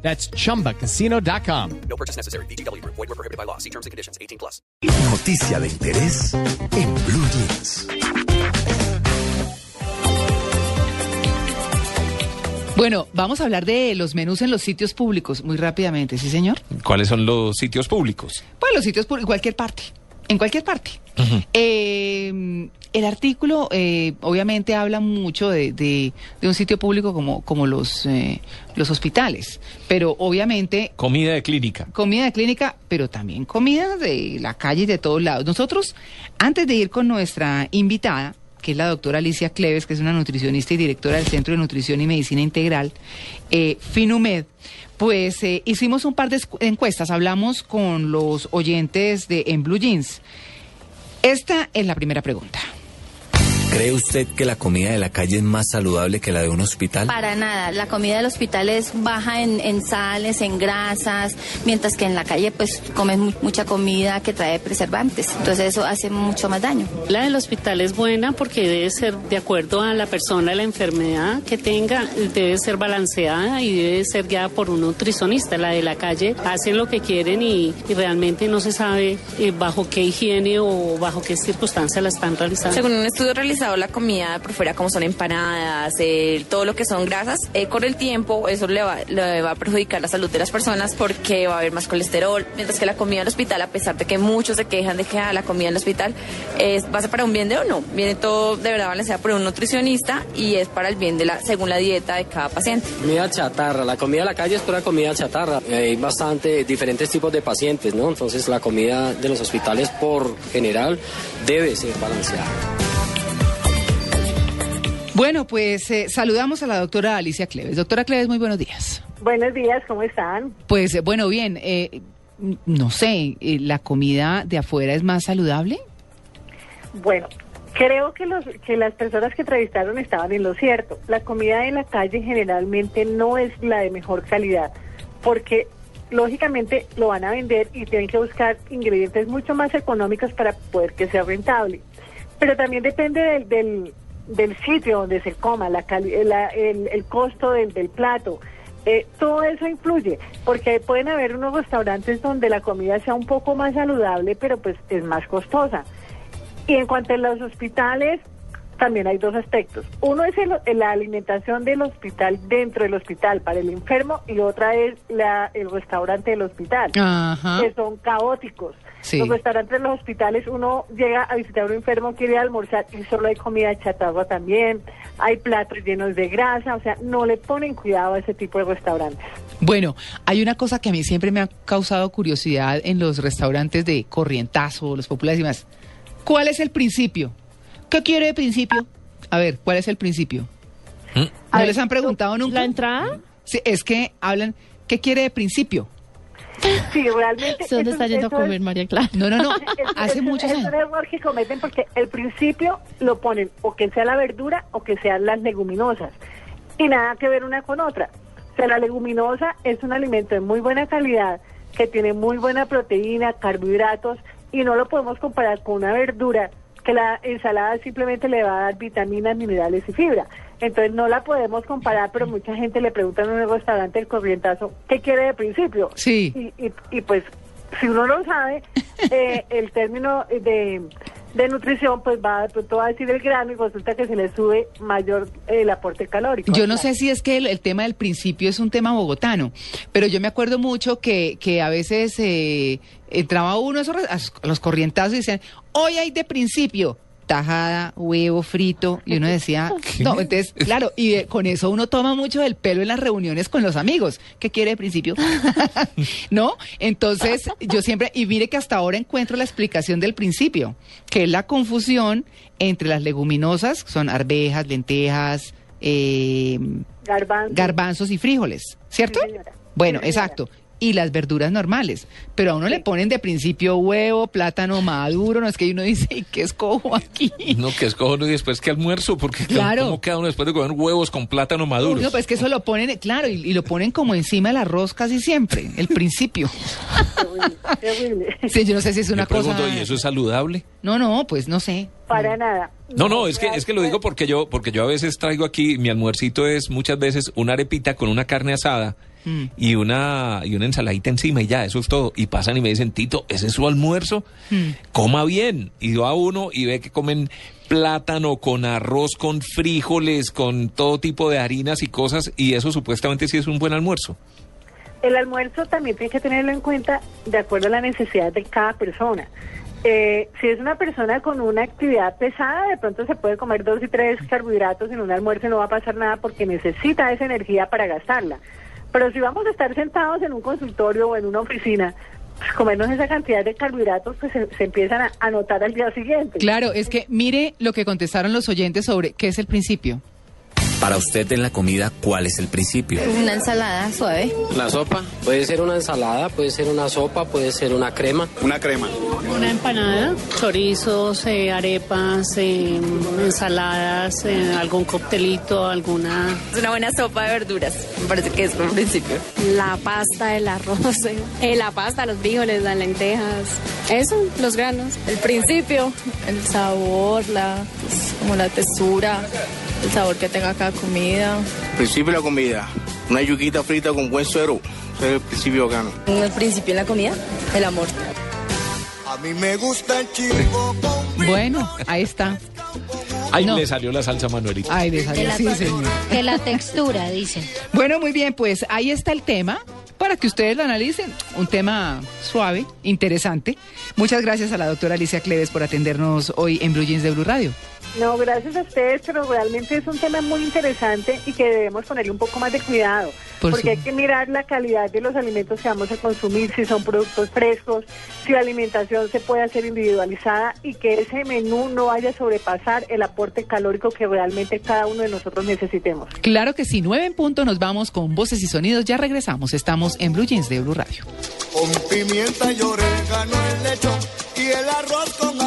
That's chumbacasino.com. No purchase necessary. BGW. Void were prohibited by law. See terms and conditions. 18 plus. Noticia de interés en Blue Jeans. Bueno, vamos a hablar de los menús en los sitios públicos muy rápidamente, ¿sí, señor? ¿Cuáles son los sitios públicos? Pues los sitios públicos, en cualquier parte, en cualquier parte. Eh, el artículo eh, obviamente habla mucho de, de- de un sitio público como, como los, eh, los hospitales, pero obviamente Comida de clínica. comida de clínica, pero también comida de la calle y de todos lados. Nosotros, antes de ir con nuestra invitada, que es la doctora Alicia Cleves, que es una nutricionista y directora del Centro de Nutrición y Medicina Integral, eh, Finumed, pues eh, hicimos un par de encuestas, hablamos con los oyentes de En Blue Jeans. Esta es la primera pregunta. ¿Cree usted que la comida de la calle es más saludable que la de un hospital? Para nada, la comida del hospital es baja en, en sales, en grasas, mientras que en la calle pues comes mu- mucha comida que trae preservantes, entonces eso hace mucho más daño. La del hospital es buena porque debe ser de acuerdo a la persona, la enfermedad que tenga, debe ser balanceada y debe ser guiada por un nutricionista. La de la calle hacen lo que quieren y, y realmente no se sabe eh, bajo qué higiene o bajo qué circunstancia la están realizando. Según un estudio realizado, la comida por fuera, como son empanadas, todo lo que son grasas, eh, con el tiempo eso le va, le va a perjudicar la salud de las personas porque va a haber más colesterol, mientras que la comida del hospital, a pesar de que muchos se quejan de que ah, la comida del hospital es, va a ser para un bien de o no, viene todo de verdad balanceado por un nutricionista y es para el bien de la, según la dieta de cada paciente. Comida chatarra, la comida de la calle es pura comida chatarra. Hay bastante diferentes tipos de pacientes, ¿no? Entonces la comida de los hospitales por general debe ser balanceada. Bueno, pues eh, saludamos a la doctora Alicia Cleves. Doctora Cleves, muy buenos días. Buenos días, ¿cómo están? Pues eh, bueno, bien, eh, no sé, eh, ¿la comida de afuera es más saludable? Bueno, creo que, los, que las personas que entrevistaron estaban en lo cierto. La comida en la calle generalmente no es la de mejor calidad, porque lógicamente lo van a vender y tienen que buscar ingredientes mucho más económicos para poder que sea rentable. Pero también depende del, del, del sitio donde se coma, la cali- la- el, el costo del, del plato. Eh, todo eso influye, porque pueden haber unos restaurantes donde la comida sea un poco más saludable, pero pues es más costosa. Y en cuanto a los hospitales, también hay dos aspectos. Uno es el- la alimentación del hospital dentro del hospital para el enfermo y otra es la, el restaurante del hospital, Ajá. que son caóticos. Sí. Los restaurantes los hospitales, uno llega a visitar a un enfermo, quiere almorzar y solo hay comida chatarra también, hay platos llenos de grasa, o sea, no le ponen cuidado a ese tipo de restaurantes. Bueno, hay una cosa que a mí siempre me ha causado curiosidad en los restaurantes de corrientazo, los populares y más. ¿Cuál es el principio? ¿Qué quiere de principio? A ver, ¿cuál es el principio? A ¿No ver, les han preguntado nunca? ¿La entrada? Sí, es que hablan, ¿qué quiere de principio? Sí, realmente... ¿Dónde está yendo a es- comer María Clara? No, no, no. Es- Hace es- muchos es años. un error que cometen porque el principio lo ponen o que sea la verdura o que sean las leguminosas y nada que ver una con otra. O sea, la leguminosa es un alimento de muy buena calidad que tiene muy buena proteína, carbohidratos y no lo podemos comparar con una verdura que la ensalada simplemente le va a dar vitaminas, minerales y fibra. Entonces no la podemos comparar, pero mucha gente le pregunta en un restaurante el corrientazo, ¿qué quiere de principio? Sí. Y, y, y pues si uno no sabe eh, el término de, de nutrición, pues va de pronto va a decir el grano y resulta que se le sube mayor eh, el aporte calórico. Yo no sé si es que el, el tema del principio es un tema bogotano, pero yo me acuerdo mucho que, que a veces eh, entraba uno a esos a los corrientazos y decían, hoy hay de principio. Tajada, huevo frito, y uno decía, no, entonces, claro, y con eso uno toma mucho del pelo en las reuniones con los amigos. ¿Qué quiere de principio? ¿No? Entonces, yo siempre, y mire que hasta ahora encuentro la explicación del principio, que es la confusión entre las leguminosas, que son arvejas, lentejas, eh, Garbanzo. garbanzos y frijoles, ¿cierto? Sí. Bueno, Sí, exacto. Y las verduras normales. Pero a uno le ponen de principio huevo, plátano maduro, no es que uno dice, ¿y qué escojo aquí? No, que escojo y después que almuerzo, porque Claro. ¿cómo queda uno después de comer huevos con plátano maduro? No, pues que eso lo ponen, claro, y, y lo ponen como encima del arroz casi siempre, el principio. Sí, yo no sé si es una pregunto, cosa... ¿y eso es saludable? No, no, pues no sé. Para nada. No, no, es que es que lo digo porque yo porque yo a veces traigo aquí mi almuercito es muchas veces una arepita con una carne asada Mm. y una y una ensaladita encima y ya, eso es todo. Y pasan y me dicen, "Tito, ese es su almuerzo." Mm. Coma bien. Y va uno y ve que comen plátano con arroz, con frijoles, con todo tipo de harinas y cosas y eso supuestamente sí es un buen almuerzo. El almuerzo también tiene que tenerlo en cuenta de acuerdo a la necesidad de cada persona. Eh, si es una persona con una actividad pesada, de pronto se puede comer dos y tres carbohidratos en un almuerzo y no va a pasar nada porque necesita esa energía para gastarla. Pero si vamos a estar sentados en un consultorio o en una oficina, pues comernos esa cantidad de carbohidratos, pues se, se empiezan a, a notar al día siguiente. Claro, es que mire lo que contestaron los oyentes sobre qué es el principio. Para usted en la comida, ¿cuál es el principio? Una ensalada suave. La sopa puede ser una ensalada, puede ser una sopa, puede ser una crema. Una crema. Una empanada, chorizos, eh, arepas, eh, ensaladas, eh, algún coctelito, alguna... Es una buena sopa de verduras. Me parece que es por principio. La pasta, el arroz, eh, la pasta, los frijoles, las lentejas, eso, los granos. El principio, el sabor, la, pues, como la textura, el sabor que tenga cada comida. Principio de la comida. Una yuquita frita con buen suero. Ese es el principio bacano. El principio en la comida, el amor. A mí me gusta el chivo con Bueno, ahí está. Ahí No. le salió la salsa Manuelita. Ay, de salir, sí, señor. De la textura, dice. Bueno, muy bien, pues ahí está el tema para que ustedes lo analicen. Un tema suave, interesante. Muchas gracias a la doctora Alicia Cleves por atendernos hoy en Blue Jeans de Blue Radio. No, gracias a ustedes, pero realmente es un tema muy interesante y que debemos ponerle un poco más de cuidado, Por porque su- hay que mirar la calidad de los alimentos que vamos a consumir, si son productos frescos, si la alimentación se puede hacer individualizada y que ese menú no vaya a sobrepasar el aporte calórico que realmente cada uno de nosotros necesitemos. Claro que sí, nueve en punto, nos vamos con voces y sonidos. Ya regresamos, estamos en Blue Jeans de Blue Radio. Con pimienta y orégano el lechón y el arroz con